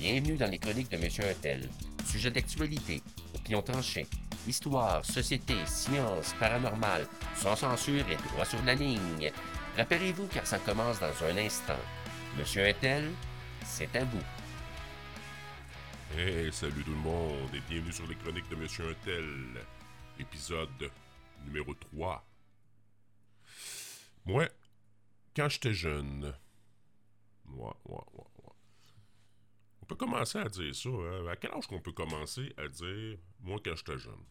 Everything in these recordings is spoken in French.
Bienvenue dans les chroniques de Monsieur Untel. Sujet d'actualité, opinion tranchée, histoire, société, science, paranormal, sans censure et droit sur la ligne. Rappelez-vous car ça commence dans un instant. Monsieur Untel, c'est à vous. Hey, salut tout le monde et bienvenue sur les chroniques de Monsieur Untel, épisode numéro 3. Moi, quand j'étais jeune, moi, moi, moi, peut commencer à dire ça. Hein? À quel âge qu'on peut commencer à dire moi quand j'étais jeune?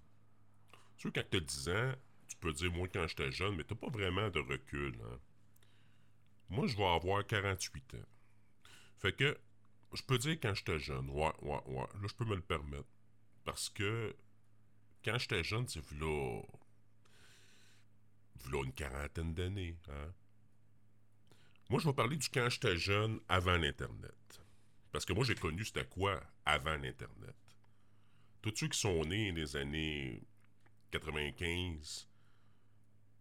Sûr, quand t'as 10 ans, tu peux dire moi quand j'étais jeune, mais t'as pas vraiment de recul. Hein? Moi, je vais avoir 48 ans. Fait que, je peux dire quand j'étais jeune. Ouais, ouais, ouais. Là, je peux me le permettre. Parce que, quand j'étais jeune, c'est là. V'là une quarantaine d'années. Hein? Moi, je vais parler du quand j'étais jeune avant l'Internet. Parce que moi, j'ai connu c'était quoi avant l'Internet. Tous ceux qui sont nés des années 95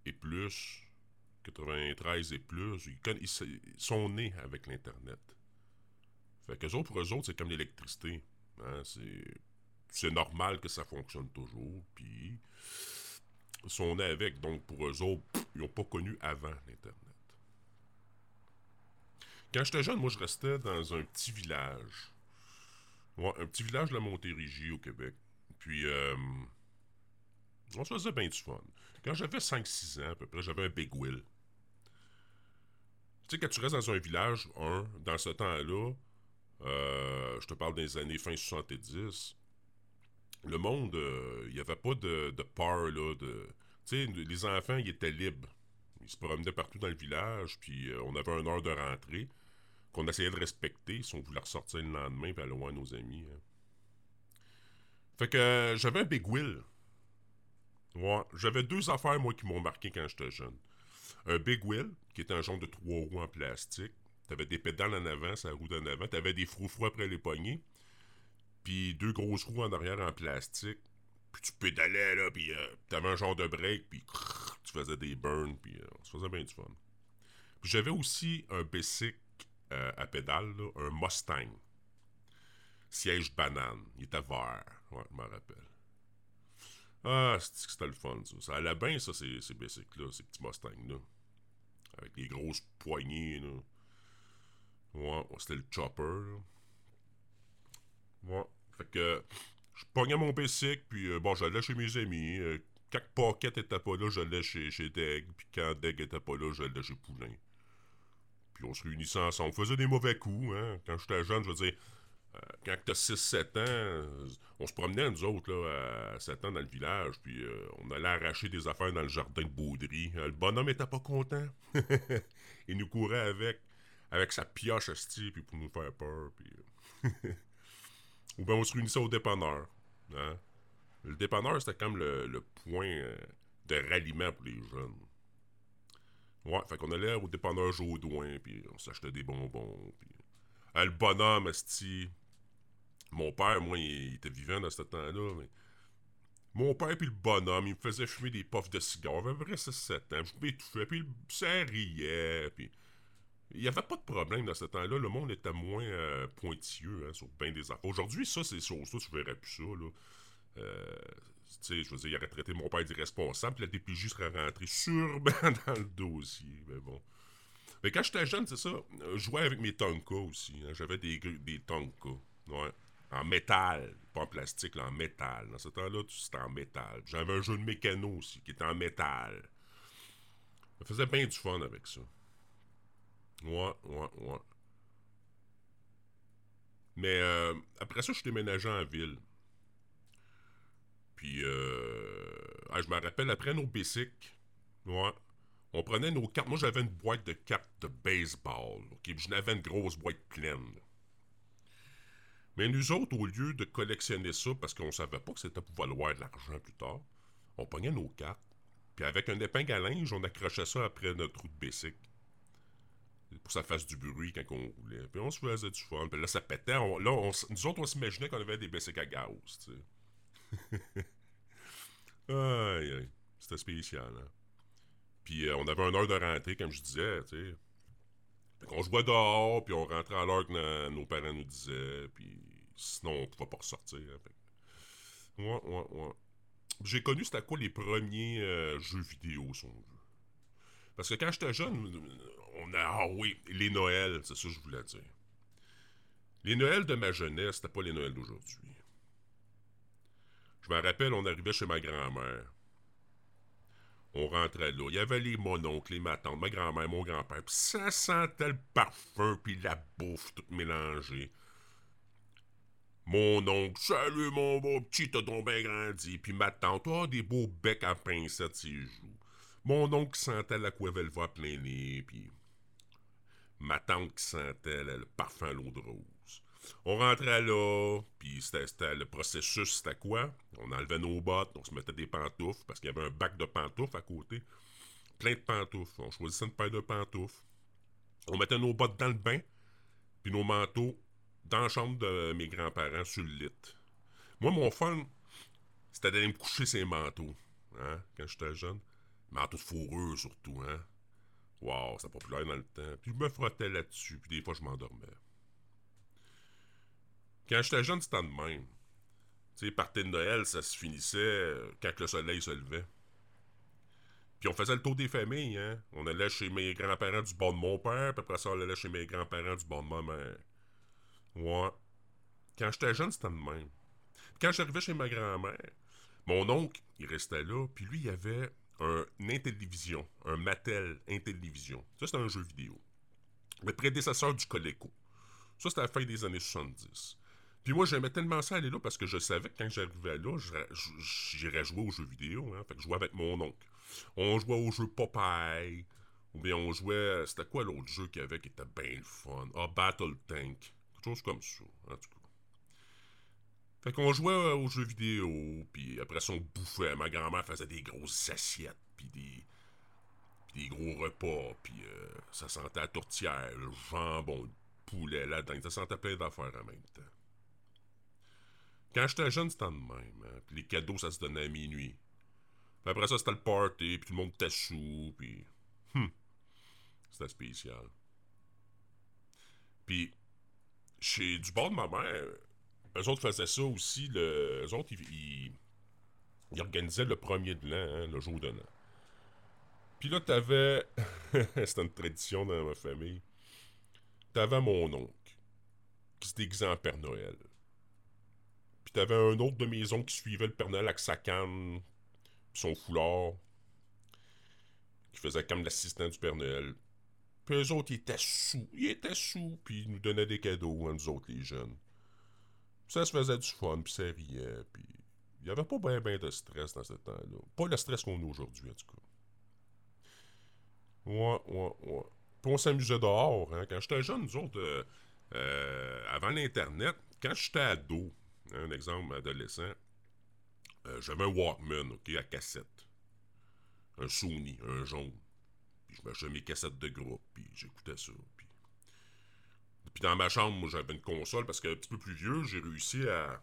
et plus, 93 et plus, ils, sont nés avec l'Internet. Fait que autres, pour eux autres, c'est comme l'électricité. Hein? C'est normal que ça fonctionne toujours. Puis, ils sont nés avec. Donc, pour eux autres, ils n'ont pas connu avant l'Internet. Quand j'étais jeune, moi, je restais dans un petit village. Un petit village de la Montérégie au Québec. Puis, euh, on se faisait bien du fun. Quand j'avais 5-6 ans à peu près, j'avais un Big Wheel. Tu sais, quand tu restes dans un village, un, dans ce temps-là, euh, je te parle des années fin 70, le monde, euh, il n'y avait pas de, de peur, là, de... Tu sais, les enfants, ils étaient libres. Ils se promenaient partout dans le village, puis on avait une heure de rentrée qu'on essayait de respecter si on voulait ressortir le lendemain et aller loin nos amis. Hein. Fait que euh, j'avais un Big Wheel. J'avais deux affaires, moi, qui m'ont marqué quand j'étais jeune. Un Big Wheel, qui était un genre de trois roues en plastique. T'avais des pédales en avant, sa roue d'en avant. T'avais des froufrous après les poignées. Puis deux grosses roues en arrière en plastique. Puis tu pédalais, là, puis euh, t'avais un genre de break, puis tu faisais des burns, puis euh, on se faisait bien du fun. Puis j'avais aussi un bicycle euh, à pédale, un Mustang. Siège banane. Il était vert. Ouais, je m'en rappelle. Ah, c'était le fun, ça? Ça allait bien, ça, ces, ces bicycles-là, ces petits Mustangs-là. Avec les grosses poignées, là. Ouais, c'était le chopper, là. Ouais. Fait que, je pognais mon bicycle, puis euh, bon, j'allais chez mes amis. Quand Pocket était pas là, j'allais chez, chez Deg. Puis quand Deg était pas là, j'allais chez Poulain. Puis on se réunissait ensemble. On faisait des mauvais coups. Hein. Quand j'étais jeune, je veux dire, euh, quand t'as 6-7 ans, on se promenait, nous autres, là, à 7 ans dans le village, puis euh, on allait arracher des affaires dans le jardin de Baudry. Euh, le bonhomme était pas content. Il nous courait avec, avec sa pioche, esti, puis pour nous faire peur. Ou bien on se réunissait au dépanneur. Hein. Le dépanneur, c'était comme le, le point de ralliement pour les jeunes. Ouais, fait qu'on allait au dépanneur Jaudoin, puis on s'achetait des bonbons, puis... Euh, le bonhomme, esti... Mon père, moi, il, était vivant dans ce temps-là, mais... Mon père puis le bonhomme, il me faisait fumer des puffs de cigares. J'avais vrai 7 ans. Je m'étouffais, puis ça riait, puis... Il n'y avait pas de problème dans ce temps-là. Le monde était moins euh, pointilleux hein, sur bien des affaires. Aujourd'hui, ça, c'est choses ça, tu verrais plus ça, là. Euh, tu sais, je veux dire, il aurait traité mon père d'irresponsable, puis la DPJ serait rentrée sûrement dans le dossier, mais bon. Mais quand j'étais jeune, c'est ça, je jouais avec mes Tonka aussi. Hein. J'avais des, des Tonka, ouais. En métal, pas en plastique, là, en métal. Dans ce temps-là, c'était en métal. J'avais un jeu de mécano aussi, qui était en métal. Ça faisait bien du fun avec ça. Ouais, ouais, ouais. Mais euh, après ça, je suis déménagé en ville. Puis, euh, ah, je me rappelle, après nos ouais, on prenait nos cartes. Moi, j'avais une boîte de cartes de baseball. OK? J'en avais une grosse boîte pleine. Mais nous autres, au lieu de collectionner ça, parce qu'on savait pas que c'était pour valoir de l'argent plus tard, on prenait nos cartes. Puis avec un épingle à linge, on accrochait ça après notre roue de bicycle. Pour que ça fasse du bruit quand on roulait. Puis on se faisait du fun. Puis là, ça pétait. là, nous autres, on s'imaginait qu'on avait des bicycles à gaz. aïe, aïe. C'était spécial, hein. Puis euh, on avait une heure de rentrée, comme je disais, tu sais. Qu'on jouait dehors, puis on rentrait à l'heure que nos parents nous disaient, puis sinon on pouvait pas ressortir. Hein, fait. Ouais, ouais. J'ai connu c'était quoi les premiers euh, jeux vidéo, si on. Parce que quand j'étais jeune, on a. Ah oui, les Noëls, c'est ça que je voulais dire. Les Noëls de ma jeunesse, c'était pas les Noëls d'aujourd'hui. Je me rappelle, on arrivait chez ma grand-mère. On rentrait là. Il y avait les mononcles, les matantes, ma grand-mère, mon grand-père. Ça sentait le parfum, puis la bouffe toute mélangée. Mon oncle, salut mon beau petit, t'as donc bien grandi. Puis ma tante, oh, des beaux becs à pincettes ses joues. Mon oncle sentait la voix plein nez, puis ma tante qui sentait le parfum à l'eau de rose. On rentrait là, puis c'était le processus, c'était quoi? On enlevait nos bottes, on se mettait des pantoufles, parce qu'il y avait un bac de pantoufles à côté. Plein de pantoufles. On choisissait une paire de pantoufles. On mettait nos bottes dans le bain, puis nos manteaux dans la chambre de mes grands-parents sur le lit. Moi, mon fun, c'était d'aller me coucher ces manteaux, hein, quand j'étais jeune. Manteaux de fourrure, surtout, hein. Wow, c'était populaire dans le temps. Puis je me frottais là-dessus, puis des fois, je m'endormais. Quand j'étais jeune, c'était de même. Tu sais, partir de Noël, ça se finissait euh, quand le soleil se levait. Puis on faisait le tour des familles, hein. On allait chez mes grands-parents du bord de mon père, puis après ça, on allait chez mes grands-parents du bord de ma mère. Ouais. Quand j'étais jeune, c'était de même. Quand j'arrivais chez ma grand-mère, mon oncle, il restait là, puis lui, il avait un Intellivision, un Mattel Intellivision. Ça, c'était un jeu vidéo. Le prédécesseur du Coleco. Ça, c'était à la fin des années 70. Puis moi, j'aimais tellement ça aller là parce que je savais que quand j'arrivais là, j'irais jouer aux jeux vidéo. Hein. Fait que je jouais avec mon oncle. On jouait au jeu Popeye. Ou bien on jouait. C'était quoi l'autre jeu qu'il y avait qui était bien le fun? Ah, Battle Tank. Quelque chose comme ça, en tout cas. Fait qu'on jouait aux jeux vidéo, puis après ça, on bouffait. Ma grand-mère faisait des grosses assiettes, puis des, des gros repas, puis euh, ça sentait la tourtière, le jambon, le poulet là-dedans. Ça sentait plein d'affaires en même temps. Quand j'étais jeune, c'était de même. Hein? Puis les cadeaux, ça se donnait à minuit. Puis après ça, c'était le party, puis tout le monde était sous, puis... Hum, c'était spécial. Puis chez du bord de ma mère, eux autres faisaient ça aussi. Eux autres, ils, ils, organisaient le premier de l'an, hein, le jour de l'an. Puis là, t'avais. C'était une tradition dans ma famille. T'avais mon oncle, qui se déguisait en Père Noël. T'avais un autre de mes oncles qui suivait le Père Noël avec sa canne, son foulard, qui faisait comme l'assistant du Père Noël. Puis eux autres, ils étaient sous. Ils étaient sous, puis ils nous donnaient des cadeaux, à nous autres, les jeunes. ça se faisait du fun, puis ça riait, puis... Il n'y avait pas bien ben de stress dans ce temps-là. Pas le stress qu'on a aujourd'hui, en tout cas. Ouais, ouais, ouais. Puis on s'amusait dehors, hein. Quand j'étais jeune, nous autres, euh, euh, avant l'Internet, quand j'étais ado, un exemple adolescent, euh, j'avais un Walkman, OK, à cassette. Un Sony, un jaune. Puis je m'achetais mes cassettes de groupe, puis j'écoutais ça. Puis... puis dans ma chambre, j'avais une console parce qu'un petit peu plus vieux, j'ai réussi à,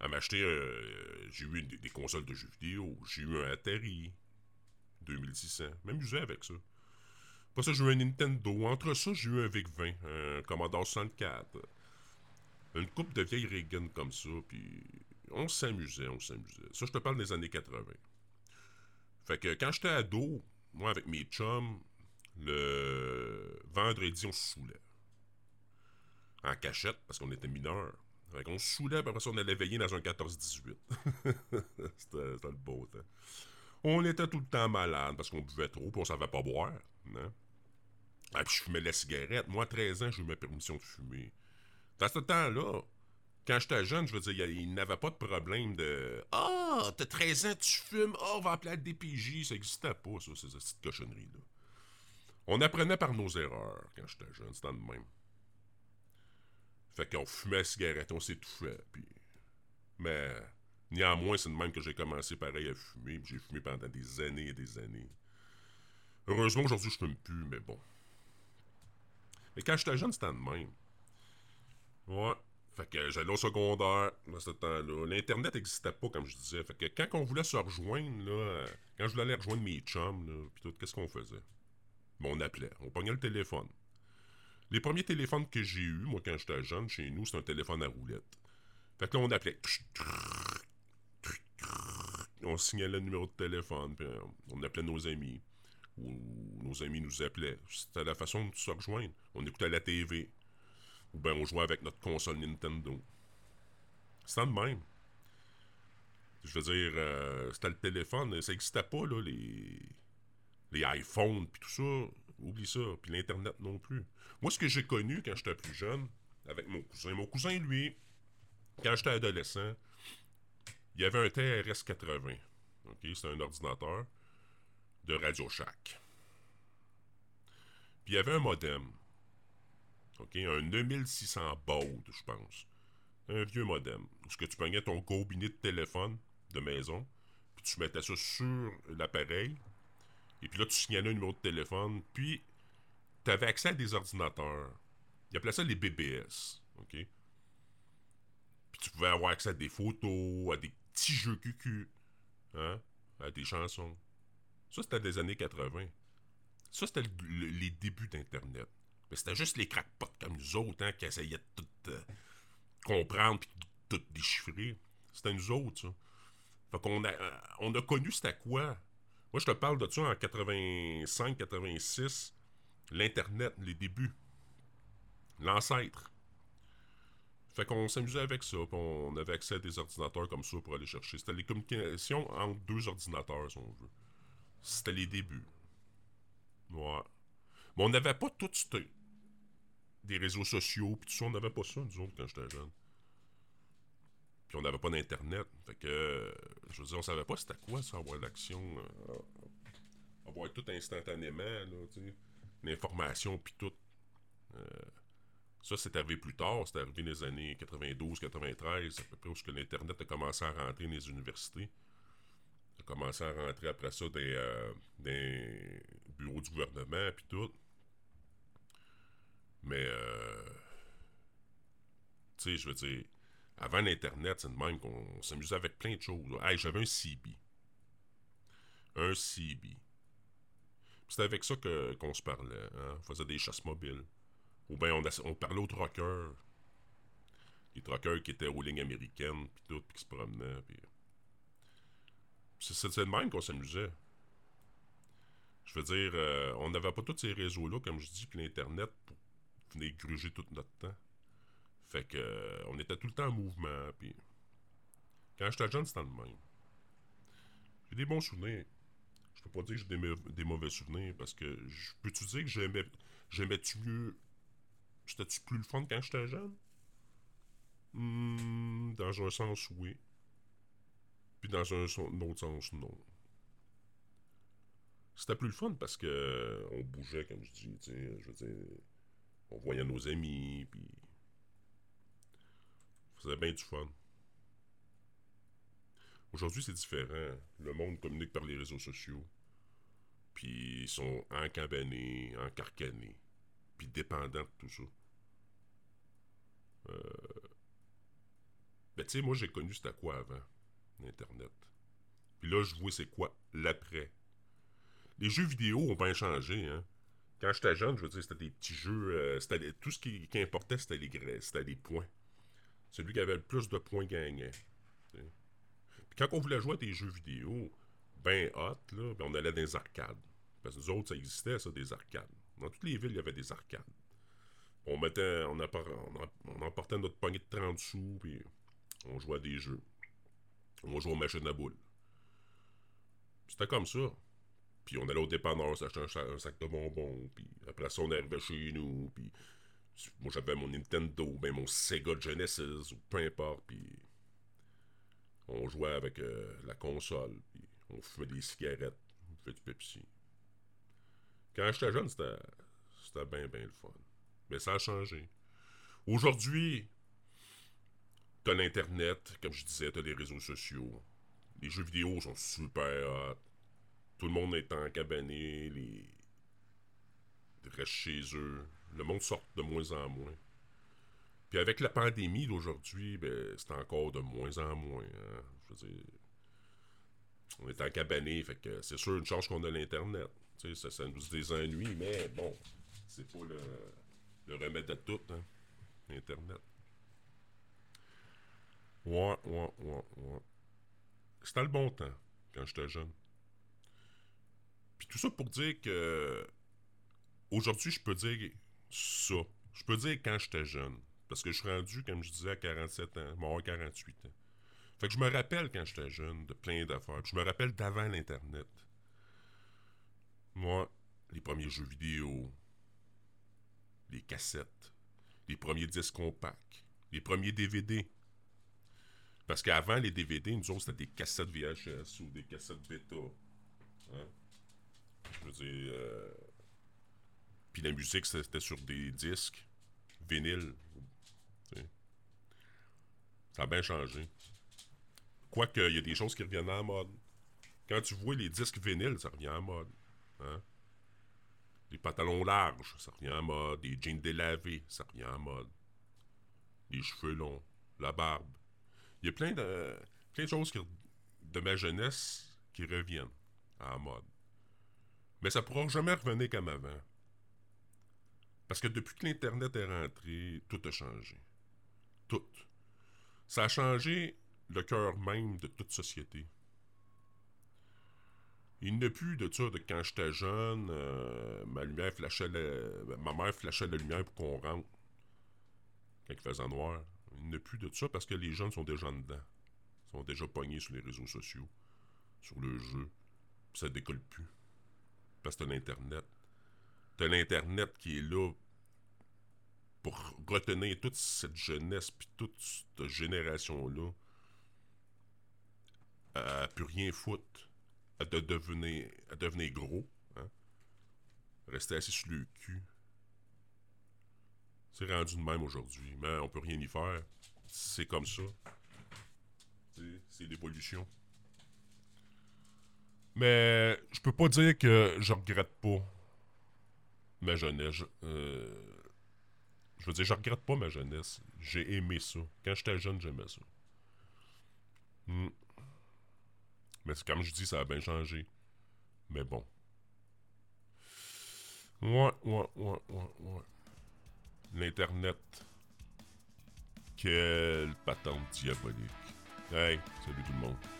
à m'acheter. Euh, j'ai eu des, consoles de jeux vidéo. J'ai eu un Atari 2600. M'amusais avec ça. Après ça, j'ai eu un Nintendo. Entre ça, j'ai eu un VIC-20, un Commodore 64. Une coupe de vieilles Reagan comme ça, puis on s'amusait, on s'amusait. Ça, je te parle des années 80. Fait que quand j'étais ado, moi, avec mes chums, le vendredi, on se saoulait. En cachette, parce qu'on était mineurs. Fait qu'on se saoulait, puis après ça, on allait veiller dans un 14-18. c'était le beau temps. On était tout le temps malade parce qu'on buvait trop, puis on savait pas boire. Hein? Ah, puis je fumais la cigarette. Moi, à 13 ans, j'ai eu ma permission de fumer. Dans ce temps-là, quand j'étais jeune, je veux dire, il n'avait pas de problème de Ah, oh, t'as 13 ans, tu fumes, oh, on va appeler la DPJ. Ça n'existait pas, ça, ces petites cochonneries-là. On apprenait par nos erreurs quand j'étais jeune, c'était le même. Fait qu'on fumait la cigarette, on s'étouffait, puis. Mais. Néanmoins, c'est de même que j'ai commencé pareil à fumer, j'ai fumé pendant des années et des années. Heureusement, aujourd'hui, je fume plus, mais bon. Mais quand j'étais jeune, c'était de même. Ouais. Fait que j'allais au secondaire dans ce temps-là. L'Internet n'existait pas, comme je disais. Fait que quand on voulait se rejoindre, là, quand je voulais aller rejoindre mes chums, là, pis tout, qu'est-ce qu'on faisait? Mais on appelait. On pognait le téléphone. Les premiers téléphones que j'ai eus, moi, quand j'étais jeune, chez nous, c'était un téléphone à roulette. Fait que là, on appelait. On signalait le numéro de téléphone, puis euh, on appelait nos amis. Ou nos amis nous appelaient. C'était la façon de se rejoindre. On écoutait la TV. Ou bien on jouait avec notre console Nintendo. C'était de même. Je veux dire, euh, c'était le téléphone. Ça n'existait pas, là, les, les iPhones, puis tout ça. Oublie ça. Puis l'Internet non plus. Moi, ce que j'ai connu quand j'étais plus jeune, avec mon cousin, mon cousin, lui, quand j'étais adolescent, il y avait un TRS-80. OK? C'est un ordinateur de Radio Shack. Puis il y avait un modem. Un 9600 baud, je pense. Un vieux modem. Où ce que tu prenais ton gobinet de téléphone de maison, puis tu mettais ça sur l'appareil, et puis là, tu signalais un numéro de téléphone, puis tu avais accès à des ordinateurs. Il appelait ça les BBS. OK? Puis tu pouvais avoir accès à des photos, à des petits jeux QQ, hein? à des chansons. Ça, c'était des années 80. Ça, c'était les débuts d'Internet. Mais c'était juste les crackpots comme nous autres hein, qui essayaient de tout euh, comprendre puis de tout déchiffrer. C'était nous autres, ça. Fait qu'on a, euh, on a connu c'était quoi. Moi, je te parle de ça en 85, 86. L'Internet, les débuts. L'ancêtre. Fait qu'on s'amusait avec ça, on avait accès à des ordinateurs comme ça pour aller chercher. C'était les communications entre deux ordinateurs, si on veut. C'était les débuts. Ouais. Mais on n'avait pas tout des réseaux sociaux, puis tout ça, on n'avait pas ça, nous autres, quand j'étais jeune. Puis on n'avait pas d'Internet. Fait que, je veux dire, on savait pas c'était quoi, ça, avoir l'action. Euh, avoir tout instantanément, là, tu sais. L'information, puis tout. Euh, ça, c'est arrivé plus tard. C'est arrivé dans les années 92-93, à peu près où l'Internet a commencé à rentrer dans les universités. A commencé à rentrer après ça des, euh, des bureaux du gouvernement, puis tout. Mais, euh, tu sais, je veux dire, avant l'Internet, c'est de même qu'on s'amusait avec plein de choses. Hey, j'avais un CB. Un CB. C'était avec ça qu'on se parlait. Hein? On faisait des chasses mobiles. Ou bien on, parlait aux truckers. Les truckers qui étaient aux lignes américaines, puis tout, puis qui se promenaient. Puis... C'est de même qu'on s'amusait. Je veux dire, euh, on n'avait pas tous ces réseaux-là, comme je dis, puis l'Internet venir gruger tout notre temps. Fait que euh, on était tout le temps en mouvement, puis quand j'étais jeune, c'était le même. J'ai des bons souvenirs. Je peux pas dire que j'ai des, mauvais souvenirs, parce que je peux-tu dire que j'aimais j'aimais-tu mieux C'était-tu plus le fun quand j'étais jeune? Hmm, dans un sens, oui. Puis dans un, autre sens, non. C'était plus le fun parce que on bougeait, comme je dis, je veux dire, on voyait nos amis, puis faisait bien du fun. Aujourd'hui, c'est différent. Le monde communique par les réseaux sociaux. Puis ils sont encabanés, encarcanés, puis dépendants de tout ça. Euh... Ben, tu sais, moi, j'ai connu c'était quoi avant, Internet. Puis là, je vois c'est quoi l'après. Les jeux vidéo ont bien changé, hein. Quand j'étais jeune, je veux dire, c'était des petits jeux. Euh, c'était tout ce qui, importait, c'était les c'était les points. Celui qui avait le plus de points gagnait. Puis quand on voulait jouer à des jeux vidéo, ben hot, là, ben on allait dans les arcades. Parce que nous autres, ça existait, ça, des arcades. Dans toutes les villes, il y avait des arcades. On mettait, on, on, emportait notre poignée de 30 sous, puis on jouait à des jeux. On jouait aux machines à boules. C'était comme ça. Puis on allait au dépanneur, s'acheter un, sac de bonbons, puis après ça, on arrivait chez nous, puis moi, j'avais mon Nintendo, ben mon Sega Genesis, ou peu importe, puis on jouait avec euh, la console, puis on fumait des cigarettes, on fumait du Pepsi. Quand j'étais jeune, c'était, c'était bien, bien le fun. Mais ça a changé. Aujourd'hui, t'as l'Internet, comme je disais, t'as les réseaux sociaux. Les jeux vidéo sont super hot. Tout le monde est en cabané, les... ils restent chez eux le monde sort de moins en moins. Puis avec la pandémie d'aujourd'hui, ben, c'est encore de moins en moins. Hein. Je veux dire, on est en cabané, fait que c'est sûr une chance qu'on a l'Internet. Tu sais, ça, nous désennuie, mais bon, c'est pas le, le remède à tout, hein, Internet. Ouais, ouais, ouais, ouais. C'était le bon temps, quand j'étais jeune. Puis tout ça pour dire que aujourd'hui, je peux dire ça. Je peux dire quand j'étais jeune. Parce que je suis rendu, comme je disais, à 47 ans, mort 48 ans. Fait que je me rappelle quand j'étais jeune de plein d'affaires. Je me rappelle d'avant l'Internet. Moi, les premiers jeux vidéo, les cassettes, les premiers disques compacts, les premiers DVD. Parce qu'avant les DVD, nous autres, c'était des cassettes VHS ou des cassettes bêta. Hein? Je veux dire. Euh... Puis la musique, c'était sur des disques, vinyle. Ça a bien changé. Quoique, il y a des choses qui reviennent en mode. Quand tu vois les disques vinyles, ça revient en mode. Hein? Les pantalons larges, ça revient en mode. Les jeans délavés, ça revient en mode. Les cheveux longs, la barbe. Il y a plein de, plein de choses de ma jeunesse qui reviennent en mode. Mais ça pourra jamais revenir comme avant. Parce que depuis que l'Internet est rentré, tout a changé. Tout. Ça a changé le cœur même de toute société. Il n'y a plus de ça de quand j'étais jeune, euh, ma lumière flashait ma mère flashait la lumière pour qu'on rentre quand il faisait noir. Il n'y a plus de ça parce que les jeunes sont déjà dedans. Ils sont déjà pognés sur les réseaux sociaux, sur le jeu. ça décolle plus. Parce que t'as l'Internet. T'as l'Internet qui est là pour retenir toute cette jeunesse puis toute cette génération-là à plus rien foutre, à, de devenir, à devenir gros, hein? rester assis sur le cul. C'est rendu de même aujourd'hui, mais on peut rien y faire. C'est comme ça. C'est l'évolution. Mais je peux pas dire que je regrette pas ma jeunesse. Euh, je veux dire, je regrette pas ma jeunesse. J'ai aimé ça. Quand j'étais jeune, j'aimais ça. Hmm. Mais comme je dis, ça a bien changé. Mais bon. Ouais, ouais, ouais, ouais, ouais. L'Internet. Quelle patente diabolique. Hey, salut tout le monde.